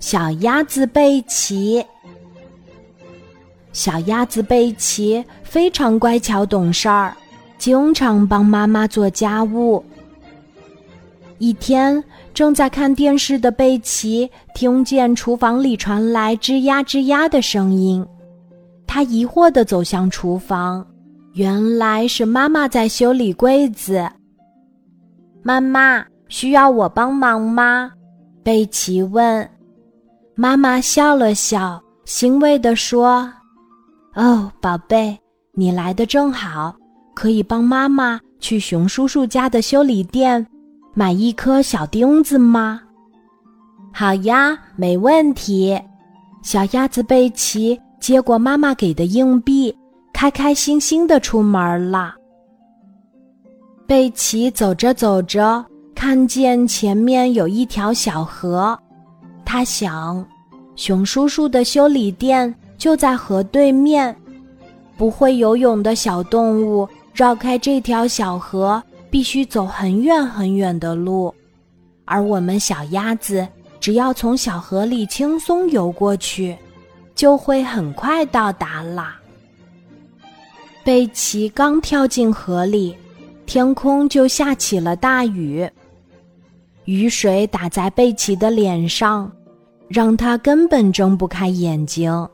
小鸭子贝奇。小鸭子贝奇非常乖巧懂事儿，经常帮妈妈做家务。一天，正在看电视的贝奇听见厨房里传来吱呀吱呀的声音，他疑惑地走向厨房，原来是妈妈在修理柜子。妈妈需要我帮忙吗？贝奇问。妈妈笑了笑，欣慰地说：“哦，宝贝，你来的正好，可以帮妈妈去熊叔叔家的修理店买一颗小钉子吗？”“好呀，没问题。”小鸭子贝奇接过妈妈给的硬币，开开心心的出门了。贝奇走着走着，看见前面有一条小河，他想，熊叔叔的修理店就在河对面，不会游泳的小动物绕开这条小河必须走很远很远的路，而我们小鸭子只要从小河里轻松游过去，就会很快到达啦。贝奇刚跳进河里。天空就下起了大雨，雨水打在贝奇的脸上，让他根本睁不开眼睛。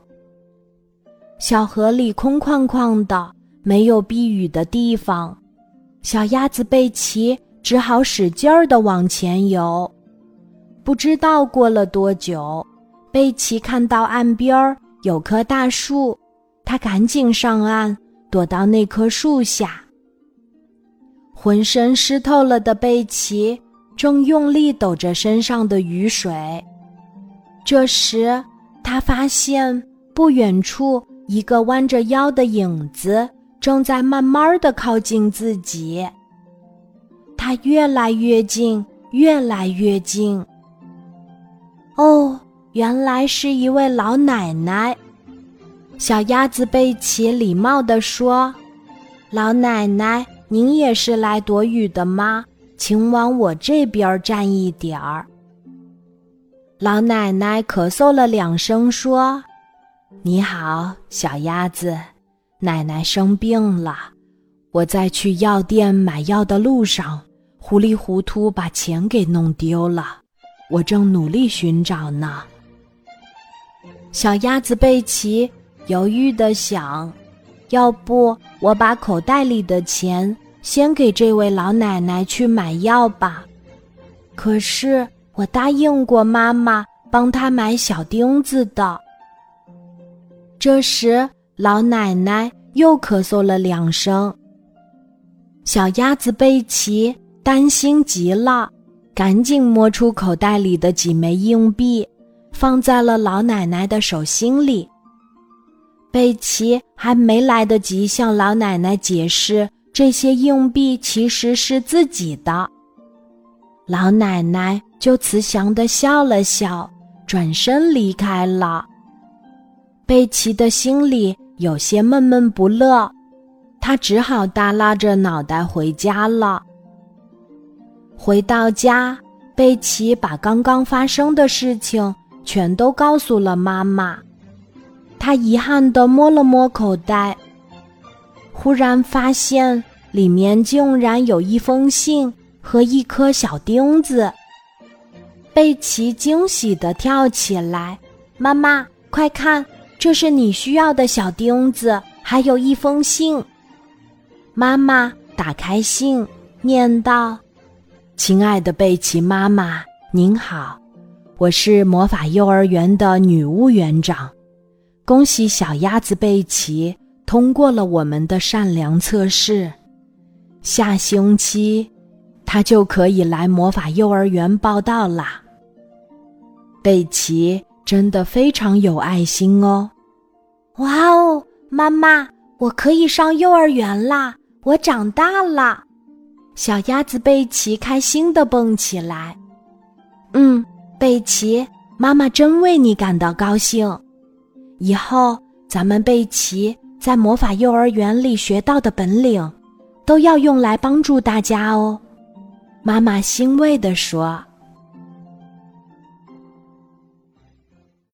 小河里空旷旷的，没有避雨的地方，小鸭子贝奇只好使劲儿的往前游。不知道过了多久，贝奇看到岸边有棵大树，他赶紧上岸，躲到那棵树下。浑身湿透了的贝奇正用力抖着身上的雨水。这时，他发现不远处一个弯着腰的影子正在慢慢的靠近自己。他越来越近，越来越近。哦，原来是一位老奶奶。小鸭子贝奇礼貌地说：“老奶奶。”您也是来躲雨的吗？请往我这边站一点儿。老奶奶咳嗽了两声，说：“你好，小鸭子，奶奶生病了，我在去药店买药的路上，糊里糊涂把钱给弄丢了，我正努力寻找呢。”小鸭子贝奇犹豫的想。要不我把口袋里的钱先给这位老奶奶去买药吧。可是我答应过妈妈帮她买小钉子的。这时老奶奶又咳嗽了两声，小鸭子贝奇担心极了，赶紧摸出口袋里的几枚硬币，放在了老奶奶的手心里。贝奇还没来得及向老奶奶解释这些硬币其实是自己的，老奶奶就慈祥地笑了笑，转身离开了。贝奇的心里有些闷闷不乐，他只好耷拉着脑袋回家了。回到家，贝奇把刚刚发生的事情全都告诉了妈妈。他遗憾地摸了摸口袋，忽然发现里面竟然有一封信和一颗小钉子。贝奇惊喜地跳起来：“妈妈，快看，这是你需要的小钉子，还有一封信。”妈妈打开信，念道：“亲爱的贝奇妈妈，您好，我是魔法幼儿园的女巫园长。”恭喜小鸭子贝奇通过了我们的善良测试，下星期他就可以来魔法幼儿园报道啦。贝奇真的非常有爱心哦！哇哦，妈妈，我可以上幼儿园啦！我长大了，小鸭子贝奇开心的蹦起来。嗯，贝奇，妈妈真为你感到高兴。以后，咱们贝奇在魔法幼儿园里学到的本领，都要用来帮助大家哦。”妈妈欣慰地说。